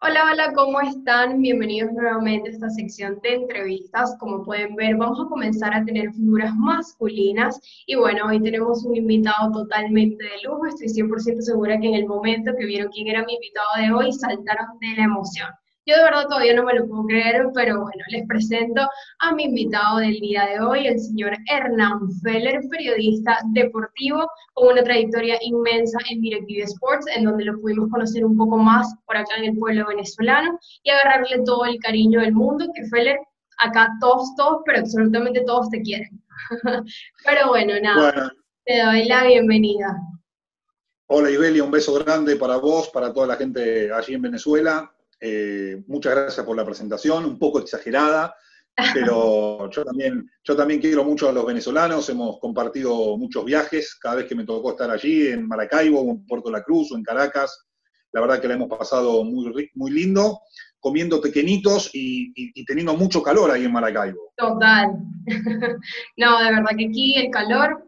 Hola, hola, ¿cómo están? Bienvenidos nuevamente a esta sección de entrevistas. Como pueden ver, vamos a comenzar a tener figuras masculinas y bueno, hoy tenemos un invitado totalmente de lujo. Estoy 100% segura que en el momento que vieron quién era mi invitado de hoy, saltaron de la emoción. Yo de verdad todavía no me lo puedo creer, pero bueno, les presento a mi invitado del día de hoy, el señor Hernán Feller, periodista deportivo con una trayectoria inmensa en Directive Sports, en donde lo pudimos conocer un poco más por acá en el pueblo venezolano y agarrarle todo el cariño del mundo, que Feller, acá todos, todos, pero absolutamente todos te quieren. pero bueno, nada, te doy la bienvenida. Hola Ibelia, un beso grande para vos, para toda la gente allí en Venezuela. Eh, muchas gracias por la presentación, un poco exagerada, pero yo también, yo también quiero mucho a los venezolanos, hemos compartido muchos viajes, cada vez que me tocó estar allí, en Maracaibo, o en Puerto La Cruz, o en Caracas, la verdad que la hemos pasado muy, muy lindo, comiendo pequeñitos y, y teniendo mucho calor ahí en Maracaibo. Total. no, de verdad que aquí el calor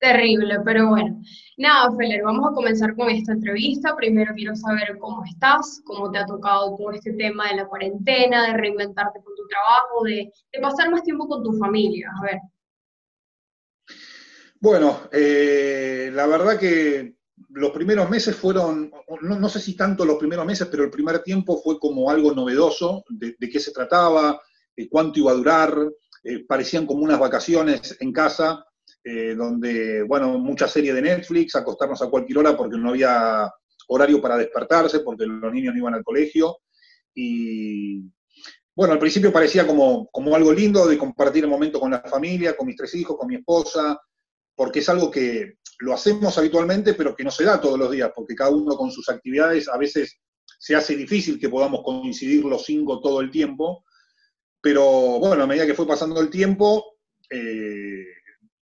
Terrible, pero bueno. Nada, Feller, vamos a comenzar con esta entrevista. Primero quiero saber cómo estás, cómo te ha tocado todo este tema de la cuarentena, de reinventarte con tu trabajo, de, pasar más tiempo con tu familia. A ver. Bueno, eh, la verdad que los primeros meses fueron, no, sé si tanto los primeros meses, pero el primer tiempo fue como algo novedoso, de, qué se trataba, de cuánto iba a durar, eh, parecían como unas vacaciones en casa, eh, donde, bueno, mucha serie de Netflix, acostarnos a cualquier hora porque no había horario para despertarse, porque los niños no iban al colegio. Y bueno, al principio parecía como, como algo lindo de compartir el momento con la familia, con mis tres hijos, con mi esposa, porque es algo que lo hacemos habitualmente, pero que no se da todos los días, porque cada uno con sus actividades a veces se hace difícil que podamos coincidir los cinco todo el tiempo. Pero bueno, a medida que fue pasando el tiempo, eh,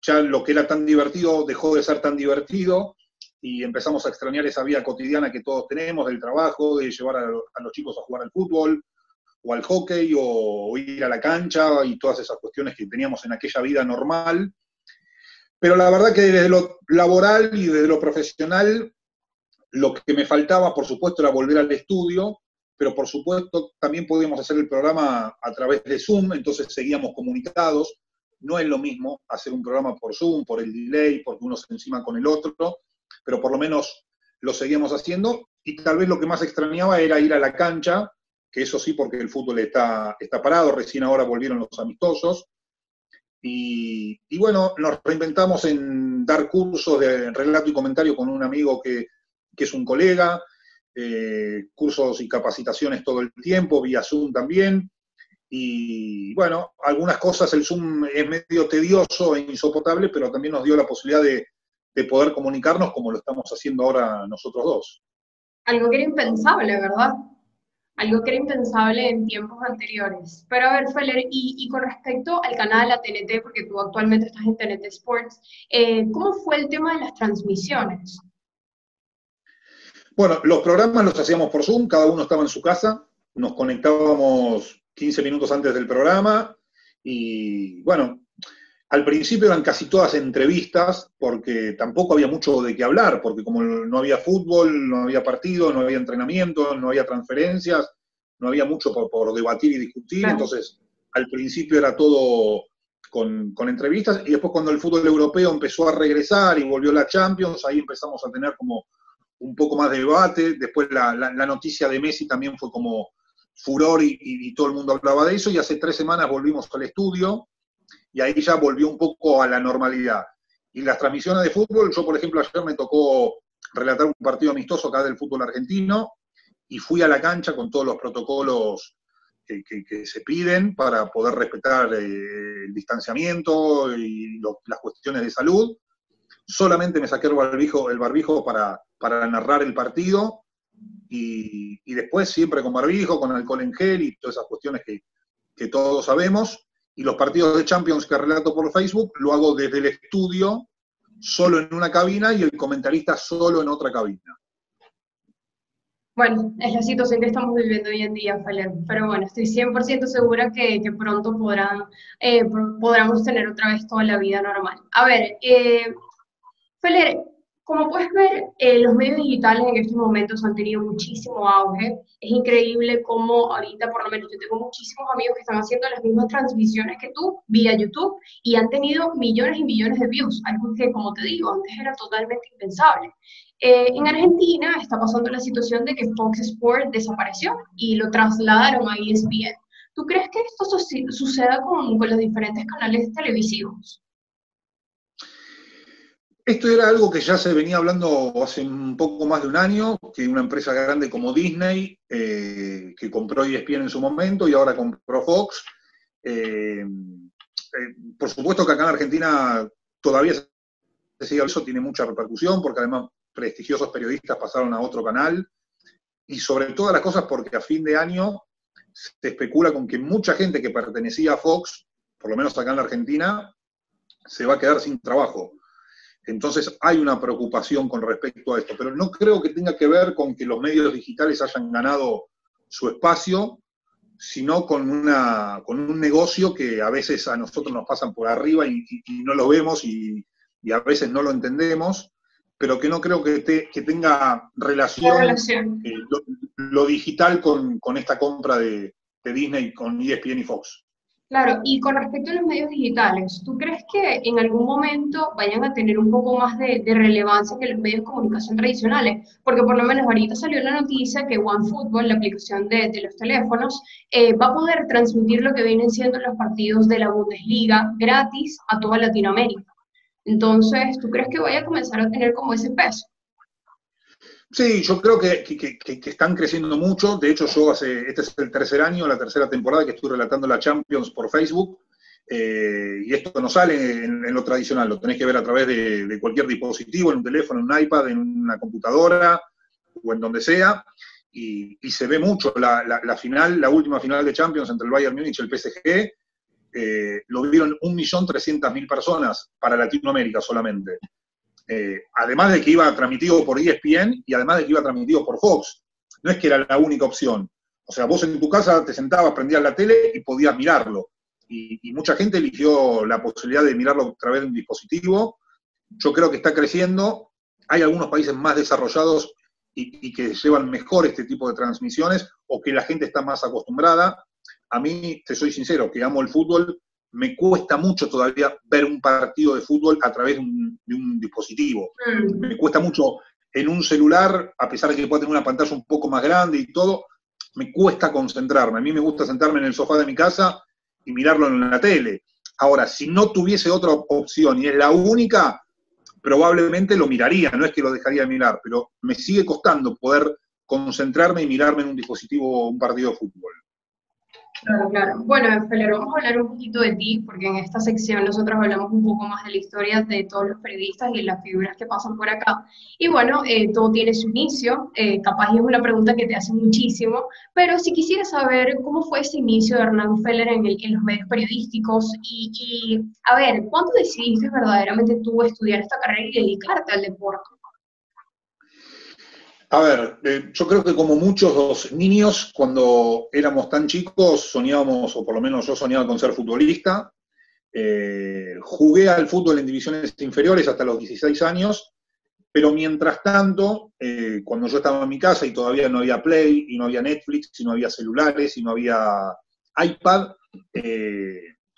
ya lo que era tan divertido dejó de ser tan divertido y empezamos a extrañar esa vida cotidiana que todos tenemos, del trabajo, de llevar a, los chicos a jugar al fútbol o al hockey o, ir a la cancha y todas esas cuestiones que teníamos en aquella vida normal. Pero la verdad que desde lo laboral y desde lo profesional, lo que me faltaba, por supuesto, era volver al estudio, pero por supuesto también podíamos hacer el programa a través de Zoom, entonces seguíamos comunicados no es lo mismo hacer un programa por Zoom, por el delay, porque uno se encima con el otro, pero por lo menos lo seguíamos haciendo. Y tal vez lo que más extrañaba era ir a la cancha, que eso sí, porque el fútbol está, está parado, recién ahora volvieron los amistosos. Y, bueno, nos reinventamos en dar cursos de relato y comentario con un amigo que, es un colega, eh, cursos y capacitaciones todo el tiempo, vía Zoom también. Y bueno, algunas cosas el Zoom es medio tedioso e insoportable, pero también nos dio la posibilidad de, poder comunicarnos como lo estamos haciendo ahora nosotros dos. Algo que era impensable, ¿verdad? Algo que era impensable en tiempos anteriores. Pero a ver, Feller, y, con respecto al canal, a TNT, porque tú actualmente estás en TNT Sports, eh, ¿cómo fue el tema de las transmisiones? Bueno, los programas los hacíamos por Zoom, cada uno estaba en su casa, nos conectábamos 15 minutos antes del programa y bueno, al principio eran casi todas entrevistas porque tampoco había mucho de qué hablar, porque como no había fútbol, no había partido, no había entrenamiento, no había transferencias, no había mucho por, debatir y discutir, entonces al principio era todo con, entrevistas y después cuando el fútbol europeo empezó a regresar y volvió la Champions, ahí empezamos a tener como un poco más de debate, después la noticia de Messi también fue como furor y, todo el mundo hablaba de eso, y hace tres semanas volvimos al estudio y ahí ya volvió un poco a la normalidad. Y las transmisiones de fútbol, yo por ejemplo ayer me tocó relatar un partido amistoso acá del fútbol argentino y fui a la cancha con todos los protocolos que, se piden para poder respetar eh, el distanciamiento y las cuestiones de salud. Solamente me saqué el barbijo, el barbijo para, para narrar el partido y, después siempre con barbijo, con alcohol en gel y todas esas cuestiones que, que todos sabemos. Y los partidos de Champions que relato por Facebook lo hago desde el estudio, solo en una cabina y el comentarista solo en otra cabina. Bueno, es la situación que estamos viviendo hoy en día, Feller. Pero bueno, estoy 100% segura que, que pronto podrán, eh, podamos tener otra vez toda la vida normal. A ver, eh, Feller, Como puedes ver, eh, los medios digitales en estos momentos han tenido muchísimo auge. Es increíble cómo ahorita, por lo menos, yo tengo muchísimos amigos que están haciendo las mismas transmisiones que tú vía YouTube y han tenido millones y millones de views, algo que, como te digo, antes era totalmente impensable. Eh, en Argentina está pasando la situación de que Fox Sports desapareció y lo trasladaron a ESPN. ¿Tú crees que esto suceda con, con los diferentes canales televisivos? Esto era algo que ya se venía hablando hace un poco más de un año, que una empresa grande como Disney, eh, que compró ESPN en su momento y ahora compró Fox. Eh, eh, por supuesto que acá en Argentina todavía se sigue eso, tiene mucha repercusión, porque además prestigiosos periodistas pasaron a otro canal, y sobre todas las cosas porque a fin de año se especula con que mucha gente que pertenecía a Fox, por lo menos acá en la Argentina, se va a quedar sin trabajo entonces hay una preocupación con respecto a esto, pero no creo que tenga que ver con que los medios digitales hayan ganado su espacio, sino con, una, con un negocio que a veces a nosotros nos pasan por arriba y, no lo vemos y, a veces no lo entendemos, pero que no creo que, que tenga relación, eh, lo, digital con, esta compra de, de Disney con ESPN y Fox. Claro, y con respecto a los medios digitales, ¿tú crees que en algún momento vayan a tener un poco más de, relevancia que los medios de comunicación tradicionales? Porque por lo menos ahorita salió la noticia que OneFootball, la aplicación de, los teléfonos, eh, va a poder transmitir lo que vienen siendo los partidos de la Bundesliga gratis a toda Latinoamérica. Entonces, ¿tú crees que vaya a comenzar a tener como ese peso? Sí, yo creo que, están creciendo mucho. De hecho, yo hace, este es el tercer año, la tercera temporada que estoy relatando la Champions por Facebook. Eh, y esto no sale en, lo tradicional, lo tenés que ver a través de, cualquier dispositivo, en un teléfono, en un iPad, en una computadora o en donde sea. Y, se ve mucho. La, final, la última final de Champions entre el Bayern Múnich y el PSG, eh, lo vieron 1.300.000 personas para Latinoamérica solamente. Eh, además de que iba transmitido por ESPN y además de que iba transmitido por Fox. No es que era la única opción. O sea, vos en tu casa te sentabas, prendías la tele y podías mirarlo. Y, mucha gente eligió la posibilidad de mirarlo a través de un dispositivo. Yo creo que está creciendo. Hay algunos países más desarrollados y, y que llevan mejor este tipo de transmisiones o que la gente está más acostumbrada. A mí, te soy sincero, que amo el fútbol, me cuesta mucho todavía ver un partido de fútbol a través de un, dispositivo. Mm. Me cuesta mucho en un celular, a pesar de que pueda tener una pantalla un poco más grande y todo, me cuesta concentrarme. A mí me gusta sentarme en el sofá de mi casa y mirarlo en la tele. Ahora, si no tuviese otra opción y es la única, probablemente lo miraría, no es que lo dejaría de mirar, pero me sigue costando poder concentrarme y mirarme en un dispositivo, un partido de fútbol. Claro, claro. Bueno, Feller, vamos a hablar un poquito de ti, porque en esta sección nosotros hablamos un poco más de la historia de todos los periodistas y las figuras que pasan por acá. Y bueno, eh, todo tiene su inicio, eh, capaz es una pregunta que te hace muchísimo, pero si quisiera saber cómo fue ese inicio de Hernán Feller en, en los medios periodísticos y, y, a ver, ¿cuándo decidiste verdaderamente tú estudiar esta carrera y dedicarte al deporte? A ver, eh, yo creo que como muchos niños, cuando éramos tan chicos, soñábamos, o por lo menos yo soñaba con ser futbolista. Eh, jugué al fútbol en divisiones inferiores hasta los 16 años, pero mientras tanto, eh, cuando yo estaba en mi casa y todavía no había Play, y no había Netflix, y no había celulares, y no había iPad,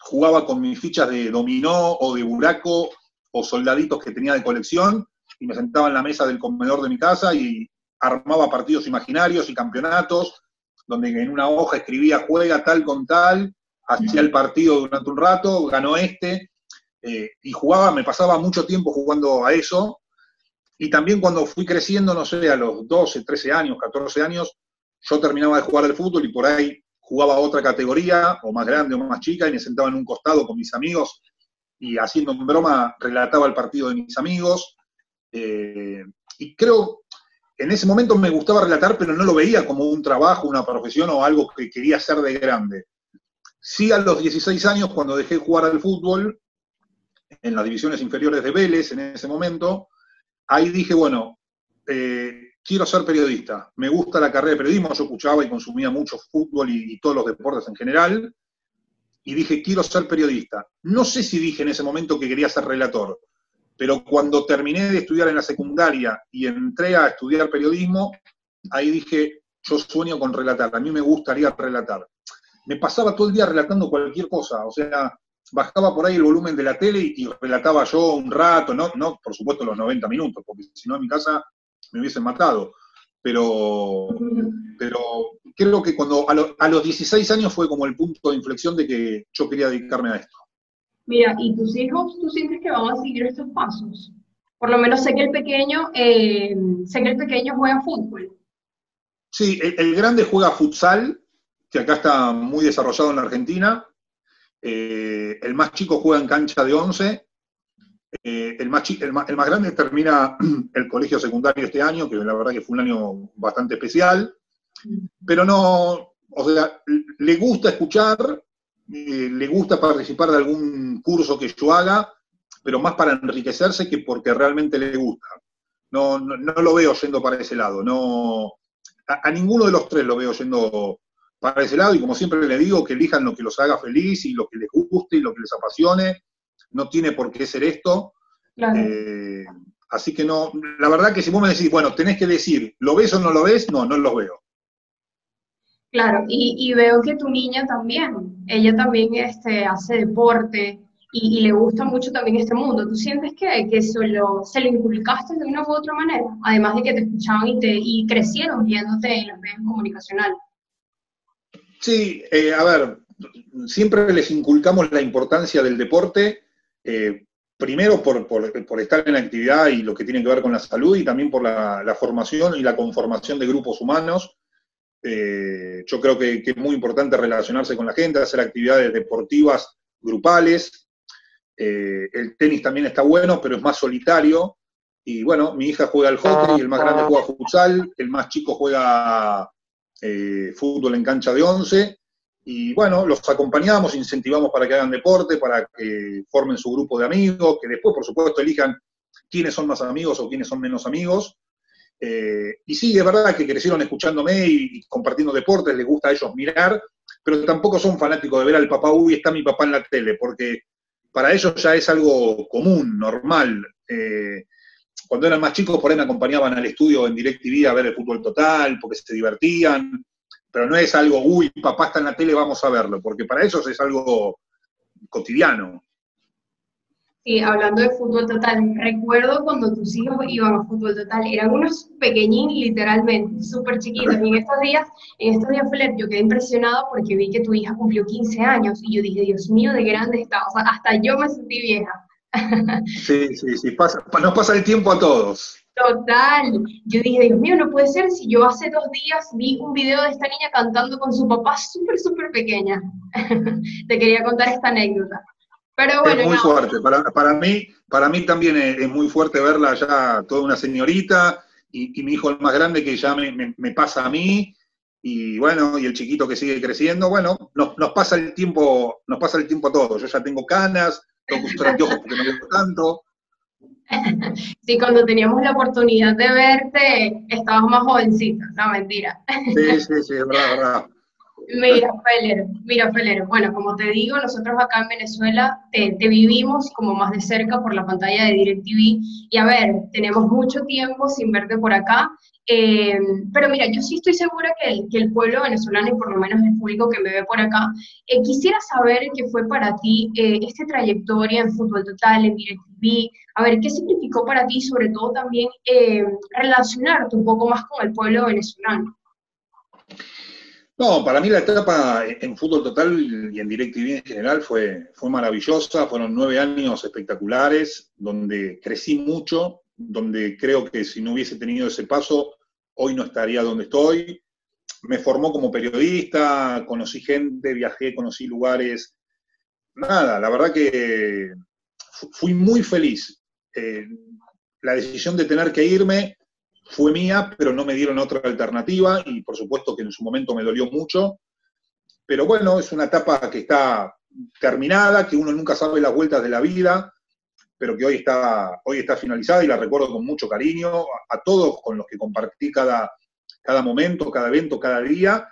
jugaba con mis fichas de dominó o de buraco o soldaditos que tenía de colección, y me sentaba en la mesa del comedor de mi casa y armaba partidos imaginarios y campeonatos, donde en una hoja escribía juega tal con tal, hacía el partido durante un rato, ganó este, eh, y jugaba, me pasaba mucho tiempo jugando a eso, y también cuando fui creciendo, no sé, a los 12, 13 años, 14 años, yo terminaba de jugar al fútbol y por ahí jugaba a otra categoría, o más grande o más chica, y me sentaba en un costado con mis amigos y haciendo broma relataba el partido de mis amigos. Eh, y creo, en ese momento me gustaba relatar, pero no lo veía como un trabajo, una profesión o algo que quería hacer de grande. Sí, a los 16 años, cuando dejé de jugar al fútbol, en las divisiones inferiores de Vélez en ese momento, ahí dije, bueno, eh, quiero ser periodista, me gusta la carrera de periodismo, yo escuchaba y consumía mucho fútbol y, y todos los deportes en general, y dije, quiero ser periodista. No sé si dije en ese momento que quería ser relator, Pero cuando terminé de estudiar en la secundaria y entré a estudiar periodismo, ahí dije, yo sueño con relatar, a mí me gustaría relatar. Me pasaba todo el día relatando cualquier cosa, o sea, bajaba por ahí el volumen de la tele y, relataba yo un rato, no, no, por supuesto los 90 minutos, porque si no en mi casa me hubiesen matado. Pero, pero creo que cuando a, los 16 años fue como el punto de inflexión de que yo quería dedicarme a esto. Mira, ¿y tus hijos, tú sientes que van a seguir estos pasos? Por lo menos sé que el pequeño, eh, sé que el pequeño juega fútbol. Sí, el, grande juega futsal, que acá está muy desarrollado en la Argentina. Eh, el más chico juega en cancha de 11. Eh, el, más el, más, grande termina el colegio secundario este año, que la verdad que fue un año bastante especial. Pero no, o sea, le gusta escuchar, eh, le gusta participar de algún curso que yo haga, pero más para enriquecerse que porque realmente le gusta. No, no, no lo veo yendo para ese lado. No, a, ninguno de los tres lo veo yendo para ese lado y como siempre le digo, que elijan lo que los haga feliz y lo que les guste y lo que les apasione. No tiene por qué ser esto. Eh, así que no, la verdad que si vos me decís, bueno, tenés que decir, ¿lo ves o no lo ves? No, no lo veo. Claro, y, veo que tu niña también, ella también este, hace deporte y, le gusta mucho también este mundo. ¿Tú sientes que, que se, lo, se lo inculcaste de una u otra manera? Además de que te escuchaban y, te, y crecieron viéndote en los medios comunicacionales. Sí, eh, a ver, siempre les inculcamos la importancia del deporte, eh, primero por, por, estar en la actividad y lo que tiene que ver con la salud y también por la, la formación y la conformación de grupos humanos. Eh, yo creo que, es muy importante relacionarse con la gente, hacer actividades deportivas grupales. Eh, el tenis también está bueno, pero es más solitario. Y bueno, mi hija juega al hockey, el más grande juega futsal, el más chico juega eh, fútbol en cancha de 11. Y bueno, los acompañamos, incentivamos para que hagan deporte, para que formen su grupo de amigos, que después, por supuesto, elijan quiénes son más amigos o quiénes son menos amigos. Eh, y sí, es verdad que crecieron escuchándome y, compartiendo deportes, les gusta a ellos mirar, pero tampoco son fanáticos de ver al papá, uy, está mi papá en la tele, porque para ellos ya es algo común, normal. Eh, cuando eran más chicos, por ahí me acompañaban al estudio en DirecTV a ver el fútbol total, porque se divertían, pero no es algo, uy, papá está en la tele, vamos a verlo, porque para ellos es algo cotidiano. Sí, hablando de fútbol total, recuerdo cuando tus hijos iban a fútbol total, eran unos pequeñín literalmente, súper chiquitos. Y en estos días, en estos días, Fler, yo quedé impresionado porque vi que tu hija cumplió 15 años y yo dije, Dios mío, de grande está. O sea, hasta yo me sentí vieja. Sí, sí, sí, pasa, nos pasa el tiempo a todos. Total. Yo dije, Dios mío, no puede ser si yo hace dos días vi un video de esta niña cantando con su papá súper, súper pequeña. Te quería contar esta anécdota. Pero bueno, es muy fuerte. Para, mí, para mí también es, muy fuerte verla ya toda una señorita y, mi hijo el más grande que ya me, pasa a mí y bueno, y el chiquito que sigue creciendo. Bueno, nos, pasa el tiempo, nos pasa el tiempo a todos. Yo ya tengo canas, tengo que usar anteojos porque no veo tanto. Sí, cuando teníamos la oportunidad de verte, estabas más jovencito, no mentira. Sí, sí, sí, es verdad, es verdad. Mira, Feller, mira, Feller, bueno, como te digo, nosotros acá en Venezuela te, vivimos como más de cerca por la pantalla de DirecTV. Y a ver, tenemos mucho tiempo sin verte por acá, eh, pero mira, yo sí estoy segura que el, que el, pueblo venezolano y por lo menos el público que me ve por acá, eh, quisiera saber qué fue para ti eh, esta trayectoria en Fútbol Total, en DirecTV, a ver, qué significó para ti, sobre todo también relacionarte un poco más con el pueblo venezolano. No, para mí la etapa en fútbol total y en DirecTV en general fue, fue maravillosa, fueron nueve años espectaculares, donde crecí mucho, donde creo que si no hubiese tenido ese paso, hoy no estaría donde estoy. Me formó como periodista, conocí gente, viajé, conocí lugares. Nada, la verdad que fui muy feliz. Eh, la decisión de tener que irme fue mía, pero no me dieron otra alternativa y por supuesto que en su momento me dolió mucho. Pero bueno, es una etapa que está terminada, que uno nunca sabe las vueltas de la vida, pero que hoy está, hoy está finalizada y la recuerdo con mucho cariño a, todos con los que compartí cada, cada momento, cada evento, cada día.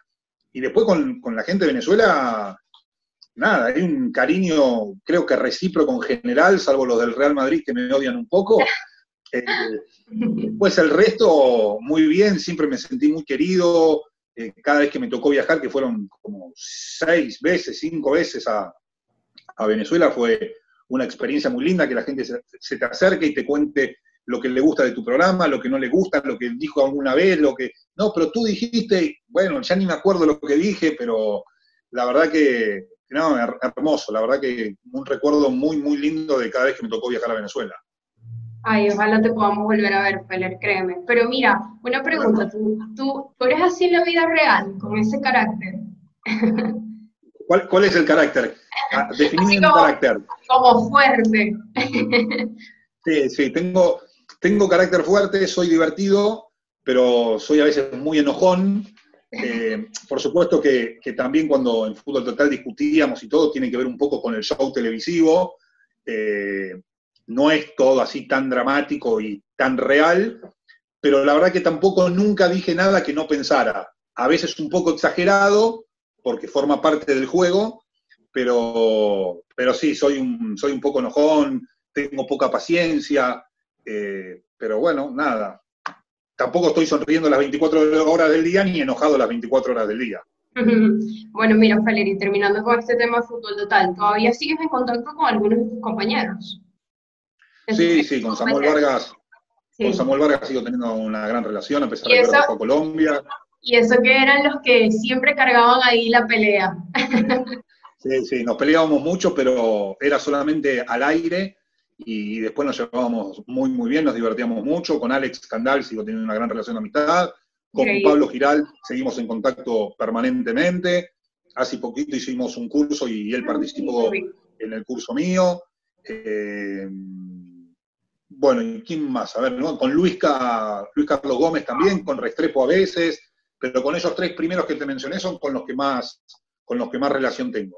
Y después con, con la gente de Venezuela, nada, hay un cariño, creo que recíproco en general, salvo los del Real Madrid que me odian un poco. Eh, pues el resto, muy bien, siempre me sentí muy querido. Eh, cada vez que me tocó viajar, que fueron como seis veces, cinco veces a, Venezuela, fue una experiencia muy linda, que la gente se, te acerque y te cuente lo que le gusta de tu programa, lo que no le gusta, lo que dijo alguna vez, lo que... No, pero tú dijiste, bueno, ya ni me acuerdo lo que dije, pero la verdad que, no, hermoso, la verdad que un recuerdo muy, muy lindo de cada vez que me tocó viajar a Venezuela. Ay, ojalá te podamos volver a ver, Feller, créeme. Pero mira, una pregunta, ¿tú, tú, eres así en la vida real, con ese carácter? ¿Cuál, cuál es el carácter? Ah, definir un carácter. Como fuerte. sí, sí, tengo, tengo carácter fuerte, soy divertido, pero soy a veces muy enojón. Eh, por supuesto que, también cuando en Fútbol Total discutíamos y todo, tiene que ver un poco con el show televisivo. Eh, no es todo así tan dramático y tan real, pero la verdad que tampoco nunca dije nada que no pensara. A veces un poco exagerado, porque forma parte del juego, pero, pero sí, soy un, soy un poco enojón, tengo poca paciencia, eh, pero bueno, nada. Tampoco estoy sonriendo las 24 horas del día ni enojado las 24 horas del día. Bueno, mira, Valeri, terminando con este tema de fútbol total, ¿todavía sigues en contacto con algunos de tus compañeros? Sí, sí, con Samuel Vargas. Con Samuel Vargas sigo teniendo una gran relación, a pesar de que a Colombia. Y eso que eran los que siempre cargaban ahí la pelea. Sí, sí, nos peleábamos mucho, pero era solamente al aire y después nos llevábamos muy, muy bien, nos divertíamos mucho. Con Alex Candal sigo teniendo una gran relación de amistad. Con Pablo Giral seguimos en contacto permanentemente. Hace poquito hicimos un curso y él participó en el curso mío. Eh, bueno, ¿y quién más? A ver, con Luis, Luis Carlos Gómez también, con Restrepo a veces, pero con esos tres primeros que te mencioné son con los que más, con los que más relación tengo.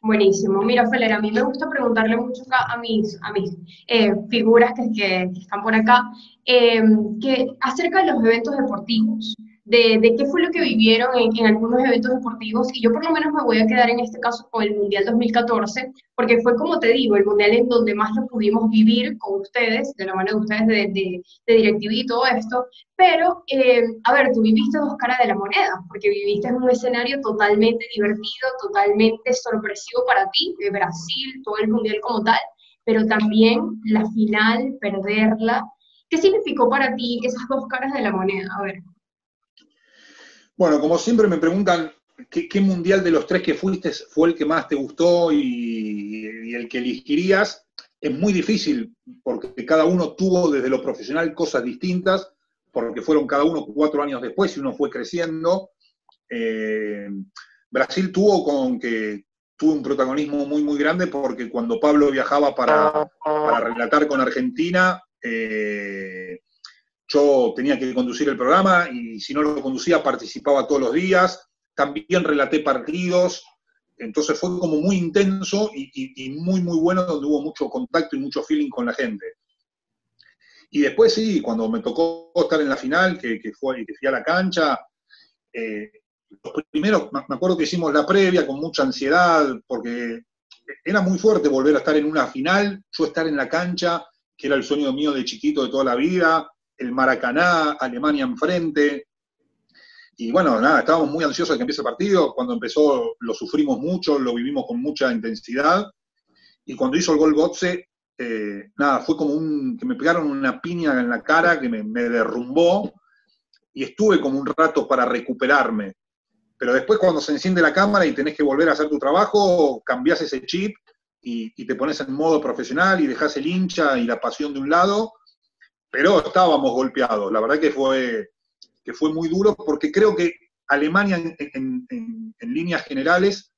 Buenísimo. Mira, Feller, a mí me gusta preguntarle mucho a mis, a mis eh, figuras que, que, están por acá, eh, que acerca de los eventos deportivos de, qué fue lo que vivieron en, algunos eventos deportivos y yo por lo menos me voy a quedar en este caso con el Mundial 2014 porque fue como te digo, el Mundial en donde más lo pudimos vivir con ustedes, de la mano de ustedes de, de, de y todo esto, pero eh, a ver, tú viviste dos caras de la moneda porque viviste en un escenario totalmente divertido, totalmente sorpresivo para ti, de Brasil, todo el Mundial como tal, pero también la final, perderla. ¿Qué significó para ti esas dos caras de la moneda? A ver. Bueno, como siempre me preguntan, ¿qué, mundial de los tres que fuiste fue el que más te gustó y, el que elegirías? Es muy difícil porque cada uno tuvo desde lo profesional cosas distintas, porque fueron cada uno cuatro años después y uno fue creciendo. Eh, Brasil tuvo con que tuvo un protagonismo muy, muy grande porque cuando Pablo viajaba para, relatar con Argentina, eh, yo tenía que conducir el programa y si no lo conducía participaba todos los días. También relaté partidos. Entonces fue como muy intenso y, muy, muy bueno, donde hubo mucho contacto y mucho feeling con la gente. Y después sí, cuando me tocó estar en la final, que, fue, que fui a la cancha, eh, los primeros, me acuerdo que hicimos la previa con mucha ansiedad, porque era muy fuerte volver a estar en una final, yo estar en la cancha, que era el sueño mío de chiquito de toda la vida, el Maracaná, Alemania enfrente. Y bueno, nada, estábamos muy ansiosos de que empiece el partido. Cuando empezó lo sufrimos mucho, lo vivimos con mucha intensidad. Y cuando hizo el gol Gotze, eh, nada, fue como un, que me pegaron una piña en la cara que me, derrumbó y estuve como un rato para recuperarme. Pero después cuando se enciende la cámara y tenés que volver a hacer tu trabajo, cambiás ese chip y, y te pones en modo profesional y dejas el hincha y la pasión de un lado pero estábamos golpeados. La verdad que fue, que fue muy duro porque creo que Alemania en, líneas generales,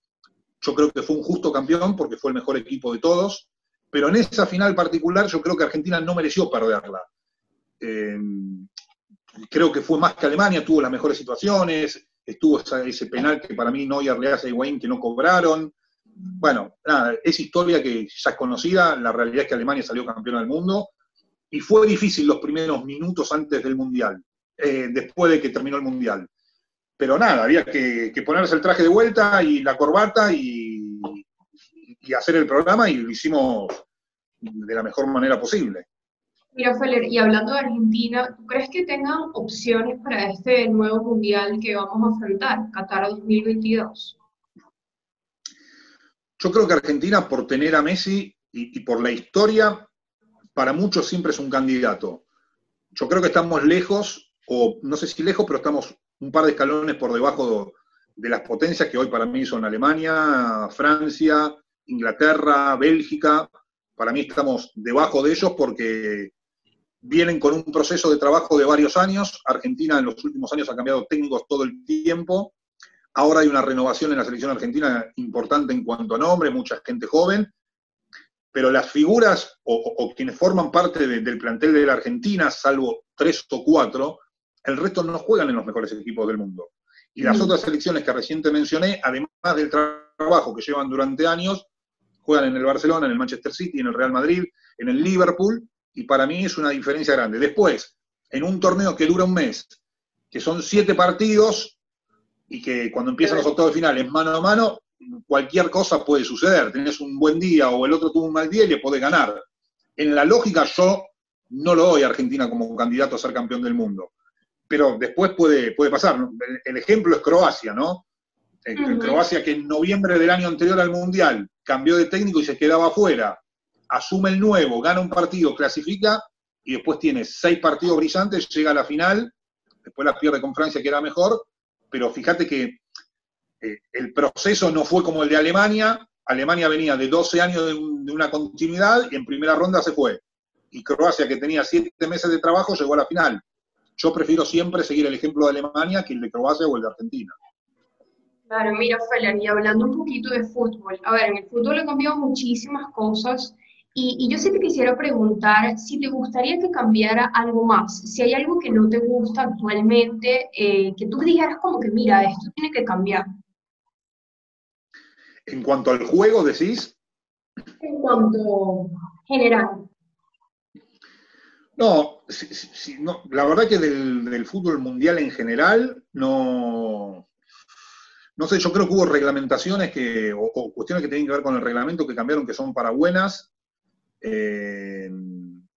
yo creo que fue un justo campeón porque fue el mejor equipo de todos, pero en esa final particular yo creo que Argentina no mereció perderla. Eh, creo que fue más que Alemania, tuvo las mejores situaciones, estuvo ese penal que para mí Neuer le hace a Higuaín que no cobraron. Bueno, nada, es historia que ya es conocida, la realidad es que Alemania salió campeón del mundo, y fue difícil los primeros minutos antes del Mundial, eh, después de que terminó el Mundial. Pero nada, había que, ponerse el traje de vuelta y la corbata y, hacer el programa y lo hicimos de la mejor manera posible. Mira, Feller, y hablando de Argentina, ¿tú crees que tengan opciones para este nuevo mundial que vamos a enfrentar, Qatar 2022? Yo creo que Argentina, por tener a Messi y, y por la historia, para muchos siempre es un candidato. Yo creo que estamos lejos, o no sé si lejos, pero estamos un par de escalones por debajo de, las potencias que hoy para mí son Alemania, Francia, Inglaterra, Bélgica. Para mí estamos debajo de ellos porque vienen con un proceso de trabajo de varios años. Argentina en los últimos años ha cambiado técnicos todo el tiempo. Ahora hay una renovación en la selección argentina importante en cuanto a nombre, mucha gente joven, pero las figuras o, quienes forman parte del plantel de la Argentina, salvo tres o cuatro, el resto no juegan en los mejores equipos del mundo. Y las mm. otras selecciones que reciente mencioné, además del trabajo que llevan durante años, juegan en el Barcelona, en el Manchester City, en el Real Madrid, en el Liverpool, y para mí es una diferencia grande. Después, en un torneo que dura un mes, que son siete partidos, y que cuando empiezan los octavos de finales mano a mano, cualquier cosa puede suceder. Tenés un buen día o el otro tuvo un mal día y le podés ganar. En la lógica, yo no lo doy a Argentina como candidato a ser campeón del mundo pero después puede, puede pasar. El, ejemplo es Croacia, ¿no? Croacia que en noviembre del año anterior al Mundial cambió de técnico y se quedaba afuera, asume el nuevo, gana un partido, clasifica y después tiene seis partidos brillantes, llega a la final, después la pierde con Francia que era mejor, pero fíjate que eh, el proceso no fue como el de Alemania, Alemania venía de 12 años de, una continuidad y en primera ronda se fue. Y Croacia, que tenía 7 meses de trabajo, llegó a la final. Yo prefiero siempre seguir el ejemplo de Alemania que el de Croacia o el de Argentina. Claro, mira, Felan, y hablando un poquito de fútbol, a ver, en el fútbol han cambiado muchísimas cosas y, yo sí te quisiera preguntar si te gustaría que cambiara algo más, si hay algo que no te gusta actualmente, eh, que tú dijeras como que, mira, esto tiene que cambiar. En cuanto al juego, decís. En cuanto general. No, no, la verdad que del, fútbol mundial en general, no, no sé, yo creo que hubo reglamentaciones que, o, cuestiones que tienen que ver con el reglamento que cambiaron, que son para buenas. Eh,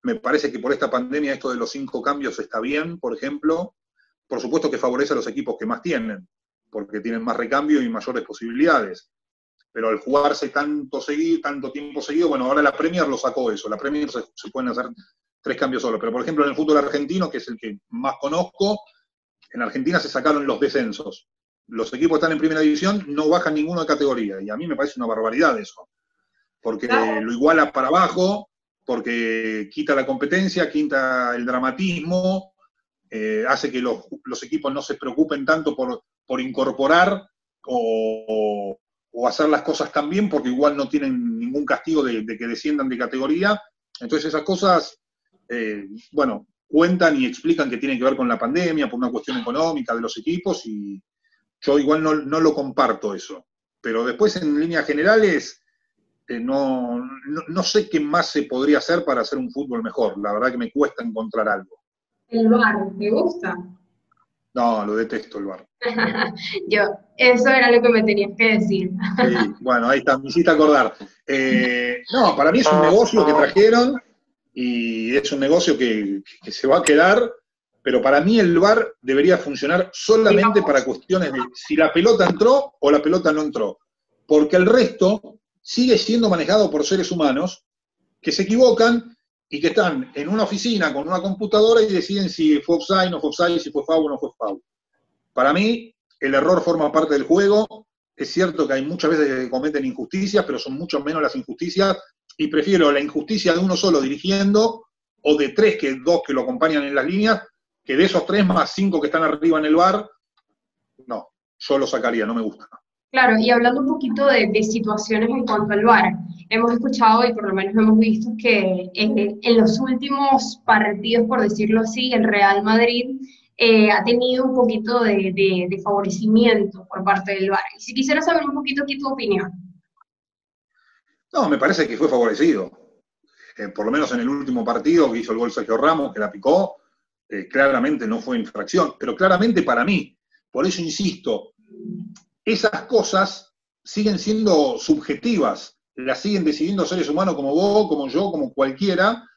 me parece que por esta pandemia esto de los cinco cambios está bien, por ejemplo. Por supuesto que favorece a los equipos que más tienen, porque tienen más recambio y mayores posibilidades. Pero al jugarse tanto, seguido, tanto tiempo seguido, bueno, ahora la Premier lo sacó eso. La Premier se, se pueden hacer tres cambios solo. Pero por ejemplo, en el fútbol argentino, que es el que más conozco, en Argentina se sacaron los descensos. Los equipos que están en primera división no bajan ninguno de categoría. Y a mí me parece una barbaridad eso. Porque lo iguala para abajo, porque quita la competencia, quita el dramatismo, eh, hace que los, equipos no se preocupen tanto por, por incorporar o, hacer las cosas tan bien, porque igual no tienen ningún castigo de que desciendan de categoría. Entonces esas cosas eh, bueno, cuentan y explican que tiene que ver con la pandemia, por una cuestión económica de los equipos, y yo igual no, lo comparto eso. Pero después, en líneas generales, eh, no, no, sé qué más se podría hacer para hacer un fútbol mejor. La verdad que me cuesta encontrar algo. ¿El bar te gusta? No, lo detesto el bar. Yo, eso era lo que me tenías que decir. sí, bueno, ahí está, me hiciste acordar. Eh, no, para mí es un negocio que trajeron y es un negocio que, se va a quedar, pero para mí el VAR debería funcionar solamente para cuestiones de si la pelota entró o la pelota no entró, porque el resto sigue siendo manejado por seres humanos que se equivocan y que están en una oficina con una computadora y deciden si fue offside, no fue offside, si fue foul o no fue foul. Para mí, el error forma parte del juego. Es cierto que hay muchas veces que cometen injusticias, pero son mucho menos las injusticias y prefiero la injusticia de uno solo dirigiendo o de tres que dos que lo acompañan en las líneas, que de esos tres más cinco que están arriba en el bar, no, yo lo sacaría, no me gusta. Claro, y hablando un poquito de, situaciones en cuanto al VAR, hemos escuchado y por lo menos hemos visto que en, los últimos partidos, por decirlo así, el Real Madrid eh, ha tenido un poquito de, favorecimiento por parte del VAR. Y si quisiera saber un poquito aquí tu opinión. No, me parece que fue favorecido. Eh, por lo menos en el último partido que hizo el gol Sergio Ramos, que la picó, eh, claramente no fue infracción, pero claramente para mí. Por eso insisto, esas cosas siguen siendo subjetivas. la siguen decidiendo seres humanos como vos, como yo, como cualquiera,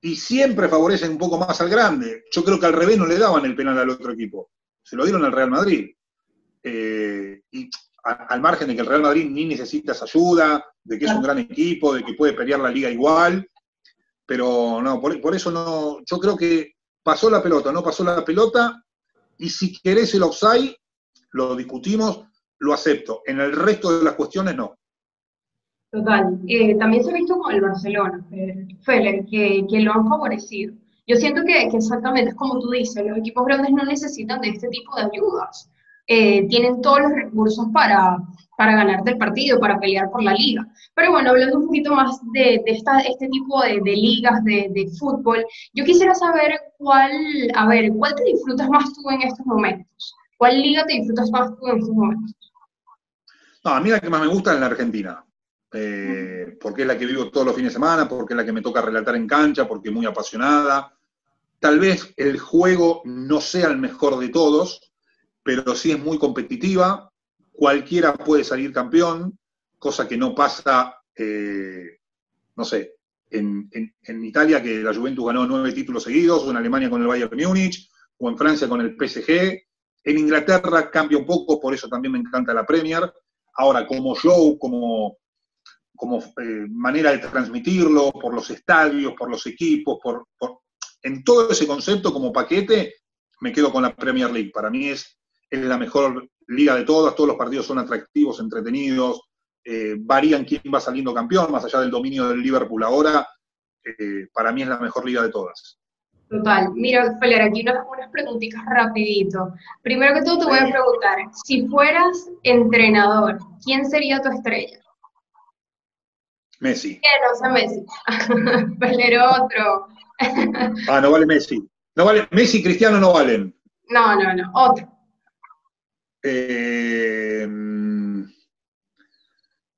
y siempre favorecen un poco más al grande. Yo creo que al revés no le daban el penal al otro equipo, se lo dieron al Real Madrid. Eh, y al margen de que el Real Madrid ni necesita esa ayuda, de que es un gran equipo, de que puede pelear la liga igual, pero no, por, por eso no, yo creo que pasó la pelota, no pasó la pelota, y si querés el offside, lo discutimos, lo acepto. En el resto de las cuestiones no. Total. Eh, también se ha visto con el Barcelona, Feller, que, que lo han favorecido. Yo siento que, exactamente es como tú dices, los equipos grandes no necesitan de este tipo de ayudas. Eh, tienen todos los recursos para, para ganarte el partido, para pelear por la liga. Pero bueno, hablando un poquito más de, de esta, este tipo de, de ligas de, de, fútbol, yo quisiera saber cuál, a ver, ¿cuál te disfrutas más tú en estos momentos? ¿Cuál liga te disfrutas más tú en estos momentos? No, a mí la que más me gusta es la Argentina. Eh, porque es la que vivo todos los fines de semana, porque es la que me toca relatar en cancha, porque es muy apasionada. Tal vez el juego no sea el mejor de todos, pero sí es muy competitiva. Cualquiera puede salir campeón, cosa que no pasa, eh, no sé, en, en, en, Italia, que la Juventus ganó nueve títulos seguidos, o en Alemania con el Bayern Múnich, o en Francia con el PSG. En Inglaterra cambia un poco, por eso también me encanta la Premier. Ahora, como show, como, como eh, manera de transmitirlo, por los estadios, por los equipos, por, en todo ese concepto como paquete, me quedo con la Premier League. Para mí es, es la mejor liga de todas, todos los partidos son atractivos, entretenidos, eh, varían quién va saliendo campeón, más allá del dominio del Liverpool ahora, eh, para mí es la mejor liga de todas. Total. Mira, Feller, aquí unas, unas preguntitas rapidito. Primero que todo te voy a preguntar, si fueras entrenador, ¿quién sería tu estrella? Messi. ¿Qué no sea Messi? Feller otro. ah, no vale Messi. No vale, Messi y Cristiano no valen. No, no, no, otro. Eh,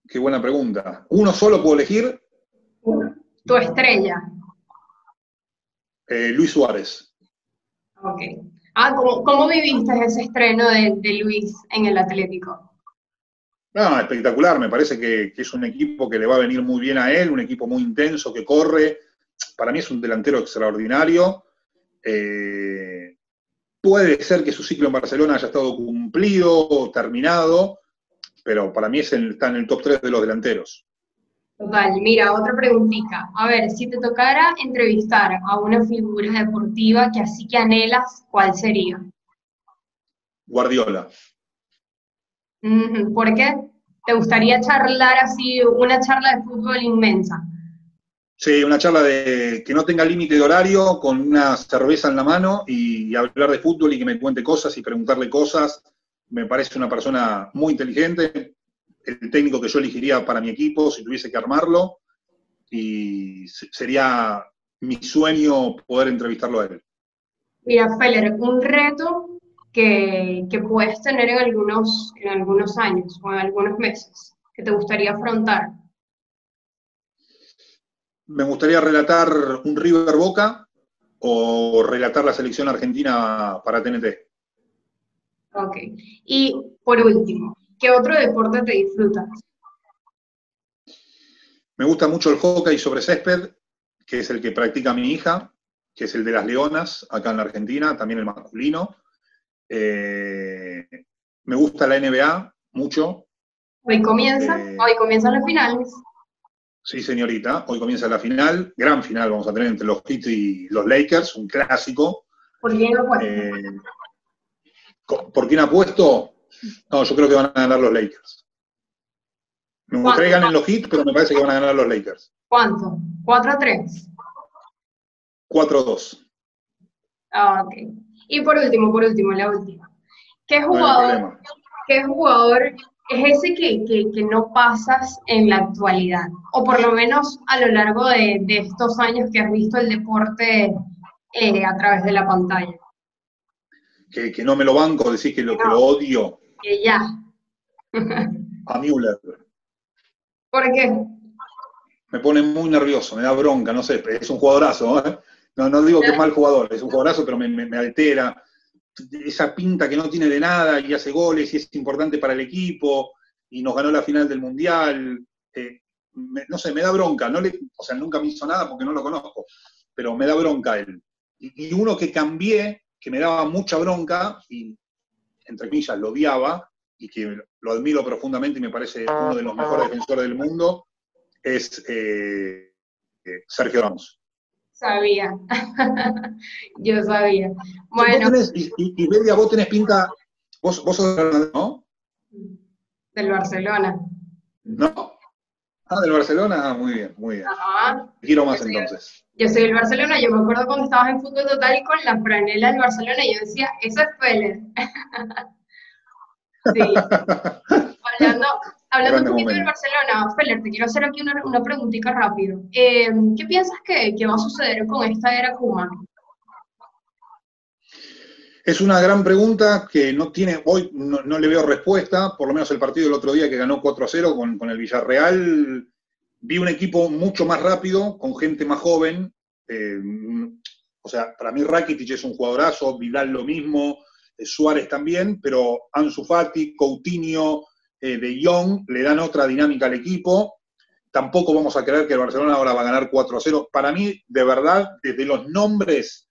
qué buena pregunta. ¿Uno solo puedo elegir? Tu estrella. Eh, Luis Suárez. Ok. Ah, ¿cómo, cómo viviste ese estreno de, de, Luis en el Atlético? No, espectacular. Me parece que, que, es un equipo que le va a venir muy bien a él, un equipo muy intenso, que corre. Para mí es un delantero extraordinario. Eh, puede ser que su ciclo en Barcelona haya estado cumplido o terminado, pero para mí es el, está en el top 3 de los delanteros. Total, mira, otra preguntita. A ver, si te tocara entrevistar a una figura deportiva que así que anhelas, ¿cuál sería? Guardiola. ¿Por qué? ¿Te gustaría charlar así, una charla de fútbol inmensa? Sí, una charla de que no tenga límite de horario, con una cerveza en la mano y, y hablar de fútbol y que me cuente cosas y preguntarle cosas. Me parece una persona muy inteligente, el técnico que yo elegiría para mi equipo si tuviese que armarlo y sería mi sueño poder entrevistarlo a él. Mira, Feller, un reto que, que, puedes tener en algunos, en algunos años o en algunos meses que te gustaría afrontar. Me gustaría relatar un River Boca o relatar la selección argentina para TNT. Ok. Y por último, ¿Qué otro deporte te disfrutas? Me gusta mucho el hockey sobre césped, que es el que practica mi hija, que es el de las Leonas, acá en la Argentina, también el masculino. Eh, me gusta la NBA mucho. Hoy comienza, eh, hoy comienzan las finales. Sí, señorita, hoy comienza la final, gran final vamos a tener entre los Heat y los Lakers, un clásico. ¿Por quién apuesto? Eh, ¿Por quién apuesto? No, yo creo que van a ganar los Lakers. Me gustaría que ganen los Heat, pero me parece que van a ganar los Lakers. ¿Cuánto? ¿4 a 3? 4 a 2. Ah, ok. Y por último, por último, la última. ¿Qué jugador, no ¿qué jugador es ese que, que, que, no pasas en la actualidad? O por lo menos a lo largo de, de estos años que has visto el deporte eh, a través de la pantalla. Que, que, no me lo banco, decís que lo, no. que lo odio. Que ya. a Müller. ¿Por qué? Me pone muy nervioso, me da bronca, no sé, es un jugadorazo, ¿eh? No, no digo que es mal jugador, es un jugadorazo, pero me, me, me, altera. Esa pinta que no tiene de nada y hace goles y es importante para el equipo y nos ganó la final del Mundial. eh, no sé, me da bronca, no le, o sea, nunca me hizo nada porque no lo conozco, pero me da bronca él. Y, uno que cambié, que me daba mucha bronca, y entre comillas lo odiaba, y que lo admiro profundamente y me parece uno de los mejores defensores del mundo, es eh, eh, Sergio Ramos. Sabía, yo sabía. Bueno. y, y, Bedia, vos tenés pinta, vos, vos sos ¿no? Del Barcelona. ¿No? Ah, del Barcelona, ah, muy bien, muy bien. Ajá. Quiero más entonces. Yo soy del Barcelona, yo me acuerdo cuando estabas en fútbol total con la franela del Barcelona, y yo decía, eso es Feller. sí. hablando, hablando un poquito del Barcelona, Feller, te quiero hacer aquí una, una preguntita rápido. Eh, ¿Qué piensas que, que, va a suceder con esta era Kuma? Es una gran pregunta que no tiene, hoy no, le veo respuesta, por lo menos el partido del otro día que ganó 4 a 0 con, con el Villarreal, vi un equipo mucho más rápido, con gente más joven. Eh, o sea, para mí Rakitic es un jugadorazo, Vidal lo mismo, eh, Suárez también, pero Ansu Fati, Coutinho, eh, De Jong le dan otra dinámica al equipo. Tampoco vamos a creer que el Barcelona ahora va a ganar 4 a 0. Para mí, de verdad, desde los nombres,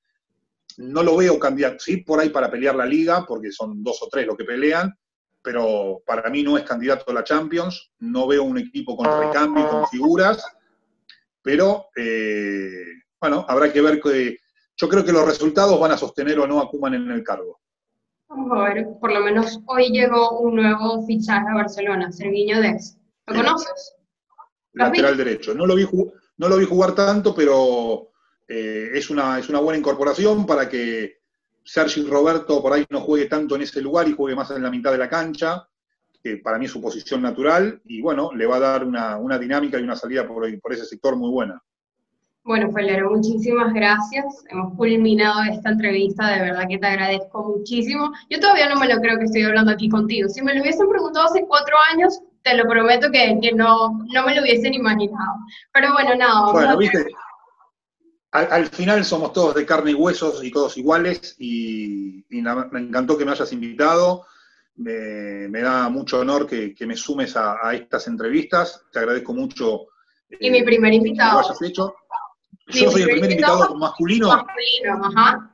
no lo veo candidato. Sí, por ahí para pelear la liga, porque son dos o tres los que pelean, pero para mí no es candidato a la Champions, no veo un equipo con recambio, con figuras, pero eh, bueno, habrá que ver que yo creo que los resultados van a sostener o no a Kuman en el cargo. Vamos a ver, por lo menos hoy llegó un nuevo fichaje a Barcelona, Sergiño Dex. ¿Lo conoces? Lateral derecho. No lo, vi, no lo vi jugar tanto, pero eh, es, una, es una buena incorporación para que Sergi Roberto por ahí no juegue tanto en ese lugar y juegue más en la mitad de la cancha, que para mí es su posición natural, y bueno, le va a dar una, dinámica y una salida por, por ese sector muy buena. Bueno, Felero, muchísimas gracias. Hemos culminado esta entrevista, de verdad que te agradezco muchísimo. Yo todavía no me lo creo que estoy hablando aquí contigo. Si me lo hubiesen preguntado hace cuatro años, te lo prometo que, no, no me lo hubiesen imaginado. Pero bueno, nada. Bueno, viste, al, final somos todos de carne y huesos y todos iguales y, me encantó que me hayas invitado. Me, da mucho honor que, me sumes a, estas entrevistas. Te agradezco mucho. y mi primer invitado. Yo soy el primer invitado, masculino. Masculino, ajá.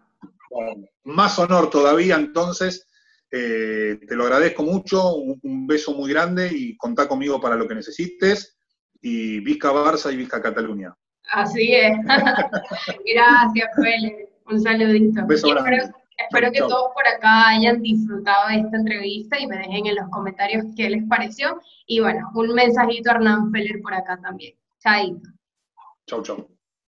más honor todavía, entonces. Eh, te lo agradezco mucho, un, beso muy grande y contá conmigo para lo que necesites. Y Vizca Barça y Vizca Cataluña. Así es. Gracias, Félix. Un saludito. espero, que todos por acá hayan disfrutado de esta entrevista y me dejen en los comentarios qué les pareció. Y bueno, un mensajito a Hernán Feller por acá también. Chaito. Chau, chau.